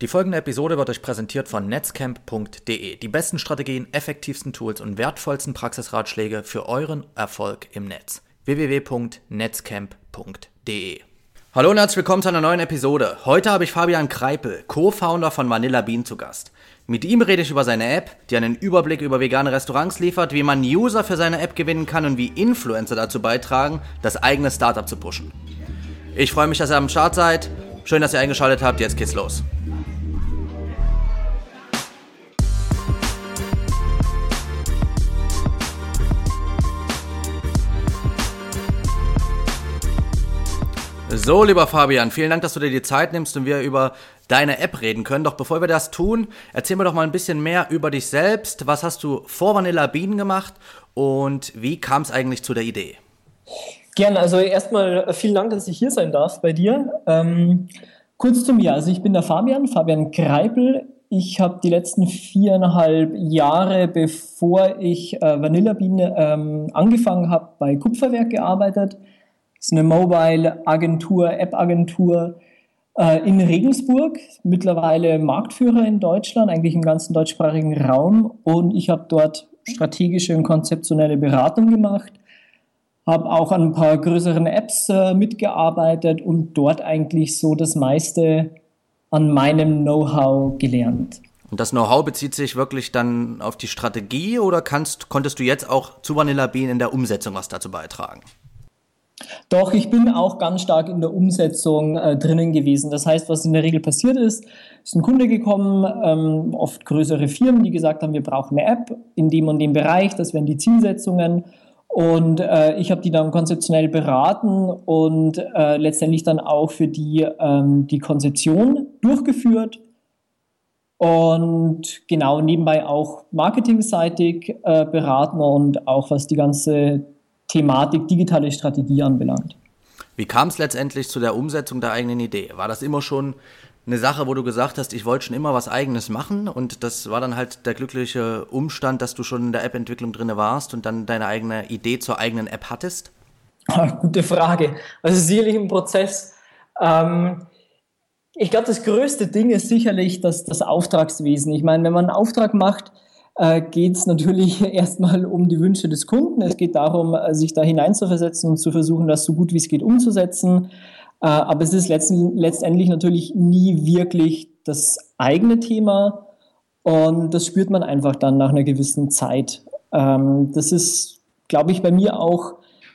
Die folgende Episode wird euch präsentiert von netzcamp.de. Die besten Strategien, effektivsten Tools und wertvollsten Praxisratschläge für euren Erfolg im Netz. www.netzcamp.de Hallo und herzlich willkommen zu einer neuen Episode. Heute habe ich Fabian Kreipel, Co-Founder von Vanilla Bean zu Gast. Mit ihm rede ich über seine App, die einen Überblick über vegane Restaurants liefert, wie man User für seine App gewinnen kann und wie Influencer dazu beitragen, das eigene Startup zu pushen. Ich freue mich, dass ihr am Start seid. Schön, dass ihr eingeschaltet habt. Jetzt geht's los. So, lieber Fabian, vielen Dank, dass du dir die Zeit nimmst und wir über deine App reden können. Doch bevor wir das tun, erzähl mir doch mal ein bisschen mehr über dich selbst. Was hast du vor Vanilla Bean gemacht und wie kam es eigentlich zu der Idee? Gerne, also erstmal vielen Dank, dass ich hier sein darf bei dir. Ähm, kurz zu mir, also ich bin der Fabian, Fabian Greipel. Ich habe die letzten viereinhalb Jahre, bevor ich äh, Vanilla Bean ähm, angefangen habe, bei Kupferwerk gearbeitet ist eine Mobile-Agentur, App-Agentur äh, in Regensburg, mittlerweile Marktführer in Deutschland, eigentlich im ganzen deutschsprachigen Raum. Und ich habe dort strategische und konzeptionelle Beratung gemacht, habe auch an ein paar größeren Apps äh, mitgearbeitet und dort eigentlich so das meiste an meinem Know-how gelernt. Und das Know-how bezieht sich wirklich dann auf die Strategie oder kannst, konntest du jetzt auch zu Vanilla Bean in der Umsetzung was dazu beitragen? Doch, ich bin auch ganz stark in der Umsetzung äh, drinnen gewesen. Das heißt, was in der Regel passiert ist, ist ein Kunde gekommen, ähm, oft größere Firmen, die gesagt haben, wir brauchen eine App in dem und dem Bereich, das wären die Zielsetzungen. Und äh, ich habe die dann konzeptionell beraten und äh, letztendlich dann auch für die ähm, die Konzeption durchgeführt. Und genau nebenbei auch marketingseitig äh, beraten und auch was die ganze Thematik digitale Strategie anbelangt. Wie kam es letztendlich zu der Umsetzung der eigenen Idee? War das immer schon eine Sache, wo du gesagt hast, ich wollte schon immer was eigenes machen und das war dann halt der glückliche Umstand, dass du schon in der App-Entwicklung drin warst und dann deine eigene Idee zur eigenen App hattest? Ach, gute Frage. Also sicherlich im Prozess. Ähm, ich glaube, das größte Ding ist sicherlich das, das Auftragswesen. Ich meine, wenn man einen Auftrag macht, äh, geht es natürlich erstmal um die Wünsche des Kunden. Es geht darum, äh, sich da hineinzuversetzen und zu versuchen, das so gut wie es geht umzusetzen. Äh, aber es ist letztendlich natürlich nie wirklich das eigene Thema und das spürt man einfach dann nach einer gewissen Zeit. Ähm, das ist, glaube ich, bei mir auch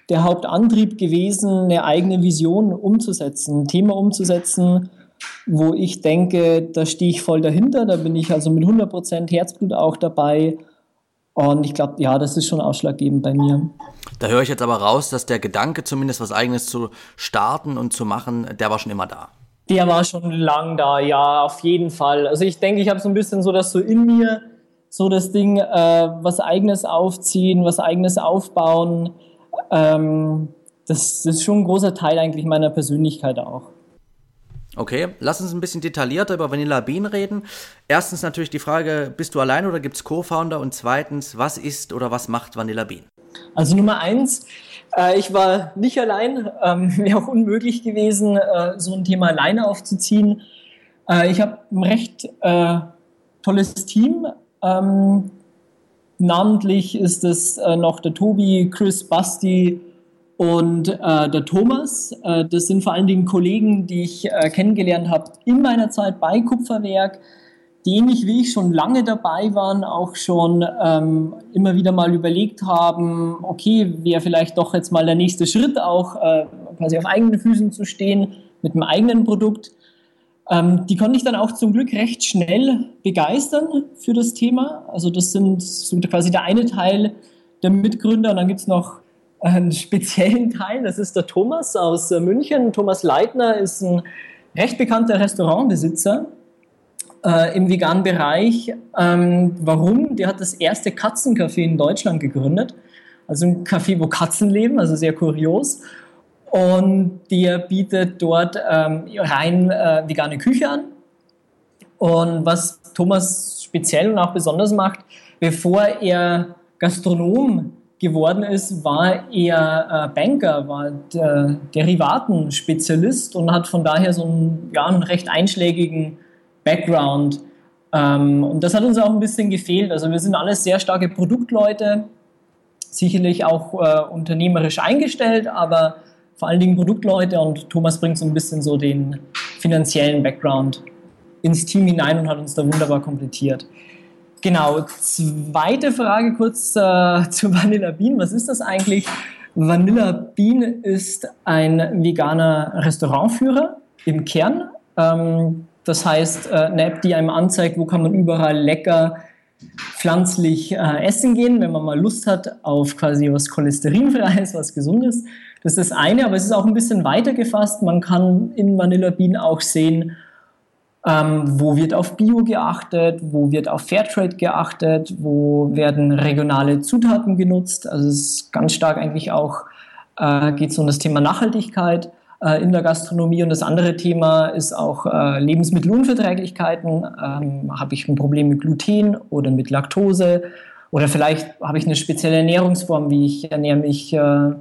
der Hauptantrieb gewesen, eine eigene Vision umzusetzen, ein Thema umzusetzen, wo ich denke, da stehe ich voll dahinter, da bin ich also mit 100% Herzblut auch dabei. Und ich glaube, ja, das ist schon ausschlaggebend bei mir. Da höre ich jetzt aber raus, dass der Gedanke, zumindest was Eigenes zu starten und zu machen, der war schon immer da. Der war schon lang da, ja, auf jeden Fall. Also ich denke, ich habe so ein bisschen so das so in mir, so das Ding, äh, was Eigenes aufziehen, was Eigenes aufbauen. Ähm, das, das ist schon ein großer Teil eigentlich meiner Persönlichkeit auch. Okay, lass uns ein bisschen detaillierter über Vanilla Bean reden. Erstens natürlich die Frage, bist du allein oder gibt es Co-Founder? Und zweitens, was ist oder was macht Vanilla Bean? Also Nummer eins, äh, ich war nicht allein. Ähm, Wäre auch unmöglich gewesen, äh, so ein Thema alleine aufzuziehen. Äh, ich habe ein recht äh, tolles Team. Ähm, namentlich ist es äh, noch der Tobi, Chris, Basti, und äh, der Thomas, äh, das sind vor allen Dingen Kollegen, die ich äh, kennengelernt habe in meiner Zeit bei Kupferwerk, die ähnlich wie ich schon lange dabei waren, auch schon ähm, immer wieder mal überlegt haben, okay, wäre vielleicht doch jetzt mal der nächste Schritt, auch äh, quasi auf eigenen Füßen zu stehen mit einem eigenen Produkt. Ähm, die konnte ich dann auch zum Glück recht schnell begeistern für das Thema. Also das sind so quasi der eine Teil der Mitgründer und dann gibt es noch einen speziellen Teil. Das ist der Thomas aus äh, München. Thomas Leitner ist ein recht bekannter Restaurantbesitzer äh, im veganen Bereich. Ähm, warum? Der hat das erste Katzencafé in Deutschland gegründet. Also ein Café, wo Katzen leben, also sehr kurios. Und der bietet dort ähm, rein äh, vegane Küche an. Und was Thomas speziell und auch besonders macht, bevor er Gastronom geworden ist, war er äh, Banker, war der Derivatenspezialist und hat von daher so einen, ja, einen recht einschlägigen Background. Ähm, und das hat uns auch ein bisschen gefehlt. Also wir sind alles sehr starke Produktleute, sicherlich auch äh, unternehmerisch eingestellt, aber vor allen Dingen Produktleute und Thomas bringt so ein bisschen so den finanziellen Background ins Team hinein und hat uns da wunderbar komplettiert. Genau, zweite Frage kurz äh, zu Vanilla Bean. Was ist das eigentlich? Vanilla Bean ist ein veganer Restaurantführer im Kern. Ähm, das heißt, äh, eine App, die einem anzeigt, wo kann man überall lecker pflanzlich äh, essen gehen, wenn man mal Lust hat auf quasi was cholesterinfreies, was gesundes. Das ist das eine, aber es ist auch ein bisschen weiter gefasst. Man kann in Vanilla Bean auch sehen, ähm, wo wird auf Bio geachtet, wo wird auf Fairtrade geachtet, wo werden regionale Zutaten genutzt. Also es ist ganz stark eigentlich auch, äh, geht es um das Thema Nachhaltigkeit äh, in der Gastronomie. Und das andere Thema ist auch äh, Lebensmittelunverträglichkeiten. Ähm, habe ich ein Problem mit Gluten oder mit Laktose? Oder vielleicht habe ich eine spezielle Ernährungsform, wie ich ernähre mich äh,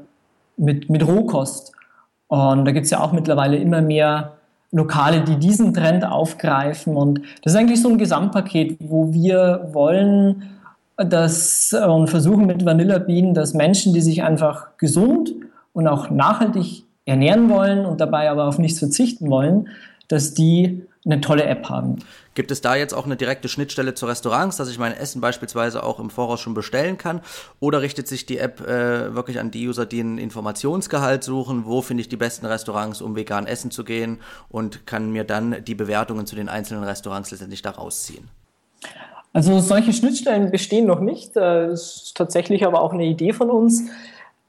mit, mit Rohkost. Und da gibt es ja auch mittlerweile immer mehr Lokale, die diesen Trend aufgreifen. Und das ist eigentlich so ein Gesamtpaket, wo wir wollen, dass und versuchen mit Vanilla Bean, dass Menschen, die sich einfach gesund und auch nachhaltig ernähren wollen und dabei aber auf nichts verzichten wollen, dass die eine tolle App haben. Gibt es da jetzt auch eine direkte Schnittstelle zu Restaurants, dass ich mein Essen beispielsweise auch im Voraus schon bestellen kann? Oder richtet sich die App äh, wirklich an die User, die einen Informationsgehalt suchen? Wo finde ich die besten Restaurants, um vegan essen zu gehen? Und kann mir dann die Bewertungen zu den einzelnen Restaurants letztendlich daraus ziehen? Also solche Schnittstellen bestehen noch nicht. Das ist tatsächlich aber auch eine Idee von uns.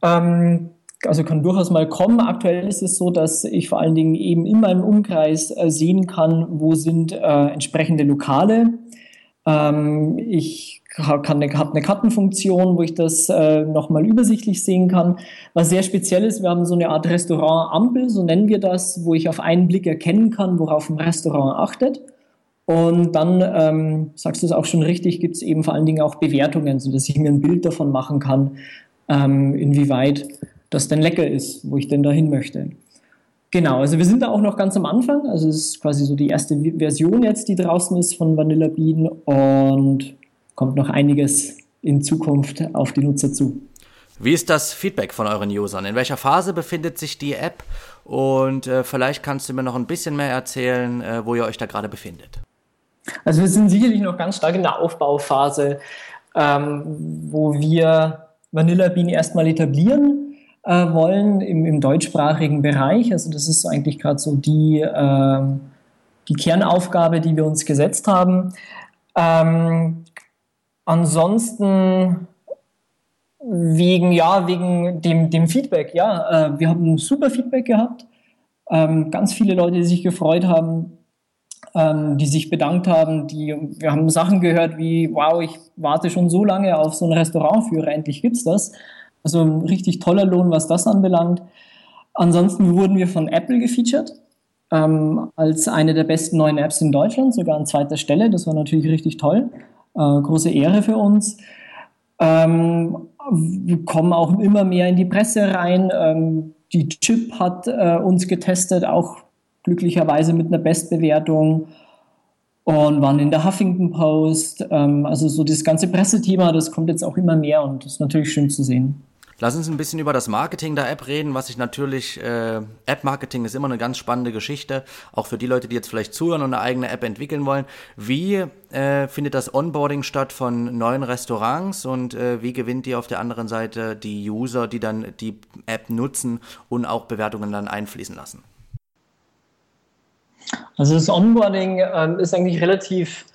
Ähm, also kann durchaus mal kommen. Aktuell ist es so, dass ich vor allen Dingen eben in meinem Umkreis äh, sehen kann, wo sind äh, entsprechende Lokale. Ähm, ich habe eine, eine Kartenfunktion, wo ich das äh, nochmal übersichtlich sehen kann. Was sehr speziell ist, wir haben so eine Art Restaurant-Ampel, so nennen wir das, wo ich auf einen Blick erkennen kann, worauf ein Restaurant achtet. Und dann, ähm, sagst du es auch schon richtig, gibt es eben vor allen Dingen auch Bewertungen, sodass ich mir ein Bild davon machen kann, ähm, inwieweit das denn lecker ist, wo ich denn dahin möchte. Genau, also wir sind da auch noch ganz am Anfang. Also es ist quasi so die erste Version jetzt, die draußen ist von Vanilla Bean und kommt noch einiges in Zukunft auf die Nutzer zu. Wie ist das Feedback von euren Usern? In welcher Phase befindet sich die App? Und äh, vielleicht kannst du mir noch ein bisschen mehr erzählen, äh, wo ihr euch da gerade befindet. Also wir sind sicherlich noch ganz stark in der Aufbauphase, ähm, wo wir Vanilla Bean erstmal etablieren äh, wollen im, im, deutschsprachigen Bereich. Also das ist eigentlich gerade so die, äh, die Kernaufgabe, die wir uns gesetzt haben. Ähm, ansonsten wegen, ja, wegen dem, dem Feedback, ja, äh, wir haben super Feedback gehabt. Ähm, ganz viele Leute, die sich gefreut haben, ähm, die sich bedankt haben. Die, wir haben Sachen gehört wie, wow, ich warte schon so lange auf so einen Restaurantführer, endlich gibt es das. Also ein richtig toller Lohn, was das anbelangt. Ansonsten wurden wir von Apple gefeatured ähm, als eine der besten neuen Apps in Deutschland, sogar an zweiter Stelle. Das war natürlich richtig toll. Äh, große Ehre für uns. Ähm, wir kommen auch immer mehr in die Presse rein. Ähm, die Chip hat äh, uns getestet, auch glücklicherweise mit einer Bestbewertung und waren in der Huffington Post. Ähm, also so das ganze Pressethema, das kommt jetzt auch immer mehr und das ist natürlich schön zu sehen. Lass uns ein bisschen über das Marketing der App reden, was ich natürlich, äh, App-Marketing ist immer eine ganz spannende Geschichte, auch für die Leute, die jetzt vielleicht zuhören und eine eigene App entwickeln wollen. Wie äh, findet das Onboarding statt von neuen Restaurants und äh, wie gewinnt ihr auf der anderen Seite die User, die dann die App nutzen und auch Bewertungen dann einfließen lassen? Also das Onboarding ähm, ist eigentlich relativ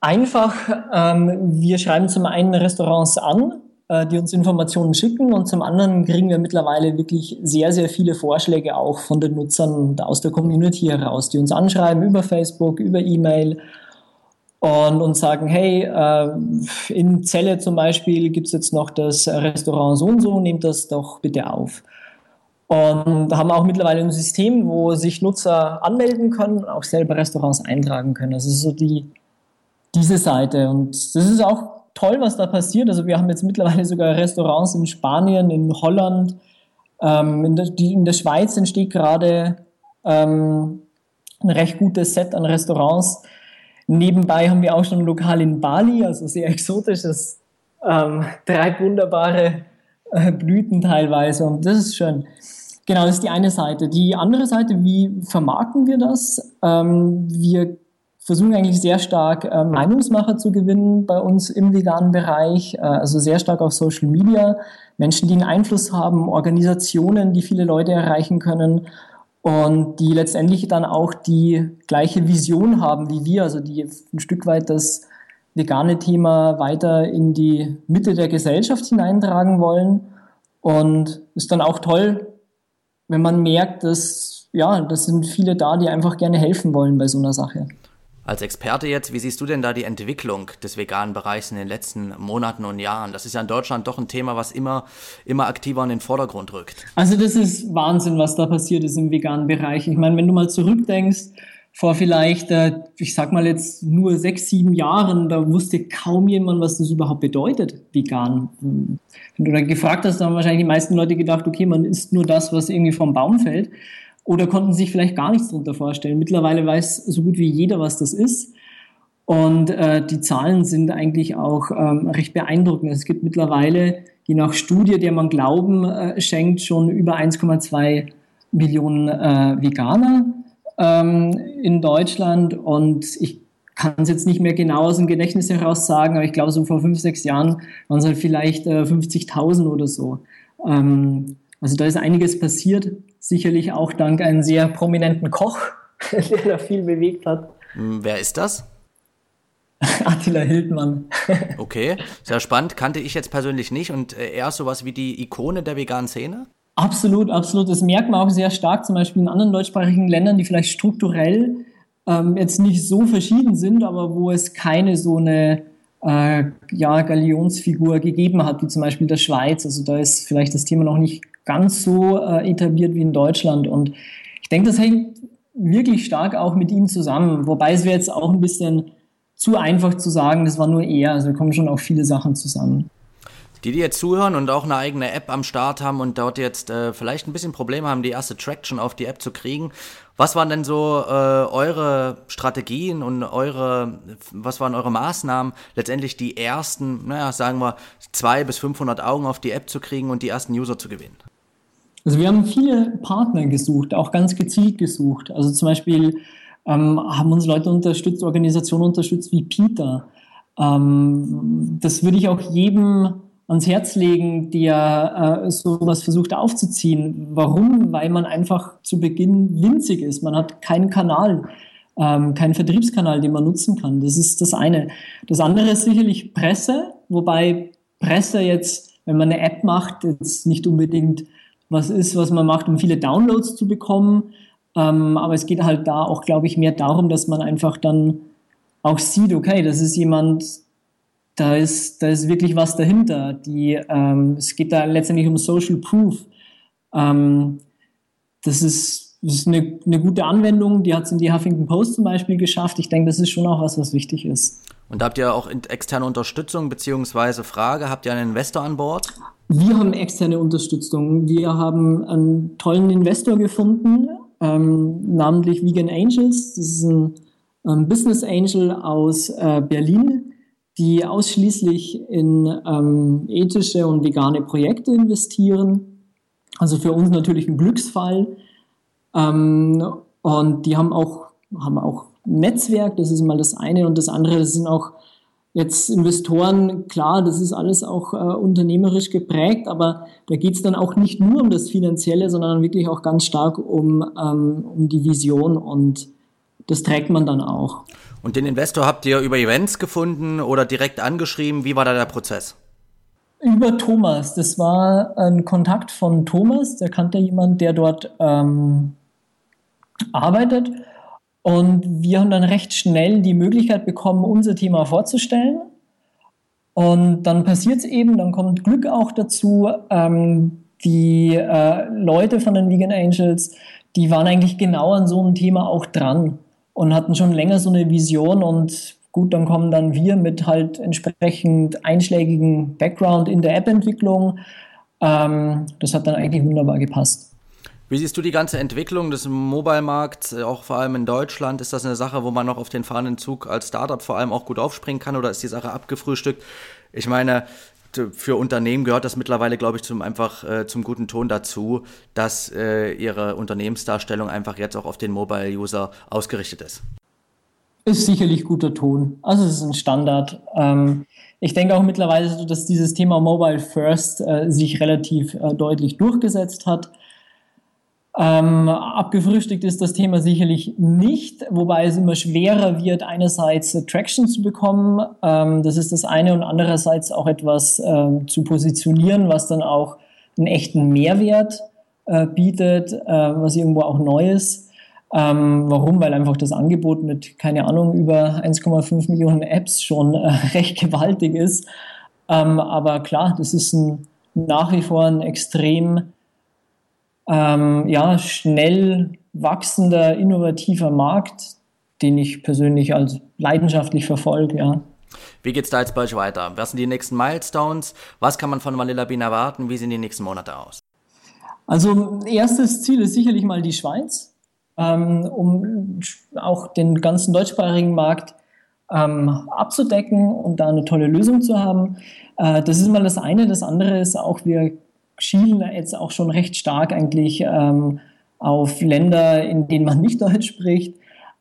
einfach. Ähm, wir schreiben zum einen Restaurants an, die uns Informationen schicken und zum anderen kriegen wir mittlerweile wirklich sehr, sehr viele Vorschläge auch von den Nutzern aus der Community heraus, die uns anschreiben über Facebook, über E-Mail und uns sagen, hey, äh, in Celle zum Beispiel gibt es jetzt noch das Restaurant so und so, nehmt das doch bitte auf. Und haben auch mittlerweile ein System, wo sich Nutzer anmelden können und auch selber Restaurants eintragen können. Also so die, diese Seite. Und das ist auch toll, was da passiert. Also wir haben jetzt mittlerweile sogar Restaurants in Spanien, in Holland, ähm, in, der, die, in der Schweiz entsteht gerade ähm, ein recht gutes Set an Restaurants. Nebenbei haben wir auch schon ein Lokal in Bali, also sehr exotisch. Das ähm, treibt wunderbare äh, Blüten teilweise und das ist schön. Genau, das ist die eine Seite. Die andere Seite, wie vermarkten wir das? Ähm, wir versuchen eigentlich sehr stark äh, Meinungsmacher zu gewinnen bei uns im veganen Bereich, äh, also sehr stark auf Social Media, Menschen, die einen Einfluss haben, Organisationen, die viele Leute erreichen können und die letztendlich dann auch die gleiche Vision haben wie wir, also die ein Stück weit das vegane Thema weiter in die Mitte der Gesellschaft hineintragen wollen. Und ist dann auch toll, wenn man merkt, dass ja, das sind viele da, die einfach gerne helfen wollen bei so einer Sache. Als Experte jetzt, wie siehst du denn da die Entwicklung des veganen Bereichs in den letzten Monaten und Jahren? Das ist ja in Deutschland doch ein Thema, was immer, immer aktiver in den Vordergrund rückt. Also das ist Wahnsinn, was da passiert ist im veganen Bereich. Ich meine, wenn du mal zurückdenkst, vor vielleicht, äh, ich sag mal jetzt nur sechs, sieben Jahren, da wusste kaum jemand, was das überhaupt bedeutet, vegan. Wenn du da gefragt hast, haben wahrscheinlich die meisten Leute gedacht, okay, man isst nur das, was irgendwie vom Baum fällt oder konnten sich vielleicht gar nichts darunter vorstellen. Mittlerweile weiß so gut wie jeder, was das ist. Und äh, die Zahlen sind eigentlich auch ähm, recht beeindruckend. Es gibt mittlerweile, je nach Studie, der man Glauben äh, schenkt, schon über 1,2 Millionen äh, Veganer ähm, in Deutschland. Und ich kann es jetzt nicht mehr genau aus dem Gedächtnis heraus sagen, aber ich glaube, so vor fünf, sechs Jahren waren es halt vielleicht äh, 50.000 oder so. Ähm, also da ist einiges passiert, sicherlich auch dank einem sehr prominenten Koch, der da viel bewegt hat. Hm, wer ist das? Attila Hildmann. okay, sehr spannend. Kannte ich jetzt persönlich nicht und äh, er ist sowas wie die Ikone der veganen Szene? Absolut, absolut. Das merkt man auch sehr stark, zum Beispiel in anderen deutschsprachigen Ländern, die vielleicht strukturell ähm, jetzt nicht so verschieden sind, aber wo es keine so eine äh, ja, Galionsfigur gegeben hat, wie zum Beispiel der Schweiz. Also da ist vielleicht das Thema noch nicht ganz so äh, etabliert wie in Deutschland. Und ich denke, das hängt wirklich stark auch mit ihm zusammen. Wobei es wäre jetzt auch ein bisschen zu einfach zu sagen, das war nur er. Also kommen schon auch viele Sachen zusammen. Die, die jetzt zuhören und auch eine eigene App am Start haben und dort jetzt äh, vielleicht ein bisschen Probleme haben, die erste Traction auf die App zu kriegen. Was waren denn so äh, eure Strategien und eure, was waren eure Maßnahmen, letztendlich die ersten, naja, sagen wir, zwei bis 500 Augen auf die App zu kriegen und die ersten User zu gewinnen? Also wir haben viele Partner gesucht, auch ganz gezielt gesucht. Also zum Beispiel ähm, haben uns Leute unterstützt, Organisationen unterstützt wie Peter. Ähm, das würde ich auch jedem ans Herz legen, der äh, sowas versucht aufzuziehen. Warum? Weil man einfach zu Beginn winzig ist. Man hat keinen Kanal, ähm, keinen Vertriebskanal, den man nutzen kann. Das ist das eine. Das andere ist sicherlich Presse, wobei Presse jetzt, wenn man eine App macht, jetzt nicht unbedingt was ist, was man macht, um viele Downloads zu bekommen. Ähm, aber es geht halt da auch, glaube ich, mehr darum, dass man einfach dann auch sieht, okay, das ist jemand, da ist, da ist wirklich was dahinter. Die, ähm, es geht da letztendlich um Social Proof. Ähm, das ist, das ist eine, eine gute Anwendung, die hat es in die Huffington Post zum Beispiel geschafft. Ich denke, das ist schon auch was, was wichtig ist. Und habt ihr auch externe Unterstützung beziehungsweise Frage? Habt ihr einen Investor an Bord? Wir haben externe Unterstützung. Wir haben einen tollen Investor gefunden, ähm, namentlich Vegan Angels. Das ist ein ähm, Business Angel aus äh, Berlin, die ausschließlich in ähm, ethische und vegane Projekte investieren. Also für uns natürlich ein Glücksfall. Ähm, und die haben auch, haben auch Netzwerk, das ist mal das eine. Und das andere, das sind auch jetzt Investoren, klar, das ist alles auch äh, unternehmerisch geprägt, aber da geht es dann auch nicht nur um das Finanzielle, sondern wirklich auch ganz stark um, ähm, um die Vision und das trägt man dann auch. Und den Investor habt ihr über Events gefunden oder direkt angeschrieben? Wie war da der Prozess? Über Thomas. Das war ein Kontakt von Thomas. Der kannte jemand, der dort ähm, arbeitet. Und wir haben dann recht schnell die Möglichkeit bekommen, unser Thema vorzustellen. Und dann passiert es eben, dann kommt Glück auch dazu. Ähm, die äh, Leute von den Vegan Angels, die waren eigentlich genau an so einem Thema auch dran und hatten schon länger so eine Vision und gut, dann kommen dann wir mit halt entsprechend einschlägigen Background in der App-Entwicklung. Ähm, das hat dann eigentlich wunderbar gepasst. Wie siehst du die ganze Entwicklung des Mobile-Markts, äh, auch vor allem in Deutschland? Ist das eine Sache, wo man noch auf den fahrenden Zug als Startup vor allem auch gut aufspringen kann oder ist die Sache abgefrühstückt? Ich meine, für Unternehmen gehört das mittlerweile, glaube ich, zum einfach äh, zum guten Ton dazu, dass äh, ihre Unternehmensdarstellung einfach jetzt auch auf den Mobile-User ausgerichtet ist. Ist sicherlich guter Ton. Also es ist ein Standard. Ähm, ich denke auch mittlerweile, dass dieses Thema Mobile First äh, sich relativ äh, deutlich durchgesetzt hat. Ähm, abgefrühstückt ist das Thema sicherlich nicht, wobei es immer schwerer wird, einerseits Traction zu bekommen, ähm, das ist das eine, und andererseits auch etwas äh, zu positionieren, was dann auch einen echten Mehrwert äh, bietet, äh, was irgendwo auch neu ist. Ähm, warum? Weil einfach das Angebot mit, keine Ahnung, über 1,5 Millionen Apps schon äh, recht gewaltig ist. Ähm, aber klar, das ist ein, nach wie vor ein extrem ähm, ja, schnell wachsender, innovativer Markt, den ich persönlich als leidenschaftlich verfolge, ja. Wie geht's da jetzt bei euch weiter? Was sind die nächsten Milestones? Was kann man von Vanilla Bean erwarten? Wie sehen die nächsten Monate aus? Also erstes Ziel ist sicherlich mal die Schweiz, ähm, um auch den ganzen deutschsprachigen Markt ähm, abzudecken und da eine tolle Lösung zu haben. Äh, das ist mal das eine. Das andere ist auch, wir schielen jetzt auch schon recht stark eigentlich ähm, auf Länder, in denen man nicht Deutsch spricht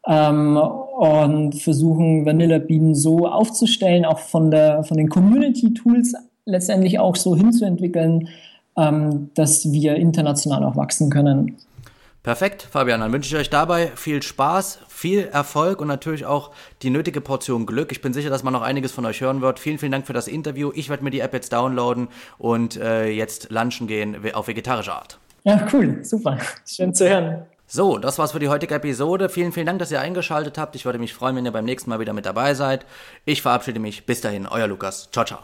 ähm, und versuchen Vanilla Bean so aufzustellen, auch von, der, von den Community-Tools letztendlich auch so hinzuentwickeln, ähm, dass wir international auch wachsen können. Perfekt, Fabian. Dann wünsche ich euch dabei viel Spaß, viel Erfolg und natürlich auch die nötige Portion Glück. Ich bin sicher, dass man noch einiges von euch hören wird. Vielen, vielen Dank für das Interview. Ich werde mir die App jetzt downloaden und äh, jetzt lunchen gehen auf vegetarische Art. Ja, cool, super. Schön zu hören. So, das war's für die heutige Episode. Vielen, vielen Dank, dass ihr eingeschaltet habt. Ich würde mich freuen, wenn ihr beim nächsten Mal wieder mit dabei seid. Ich verabschiede mich. Bis dahin, euer Lukas. Ciao, ciao.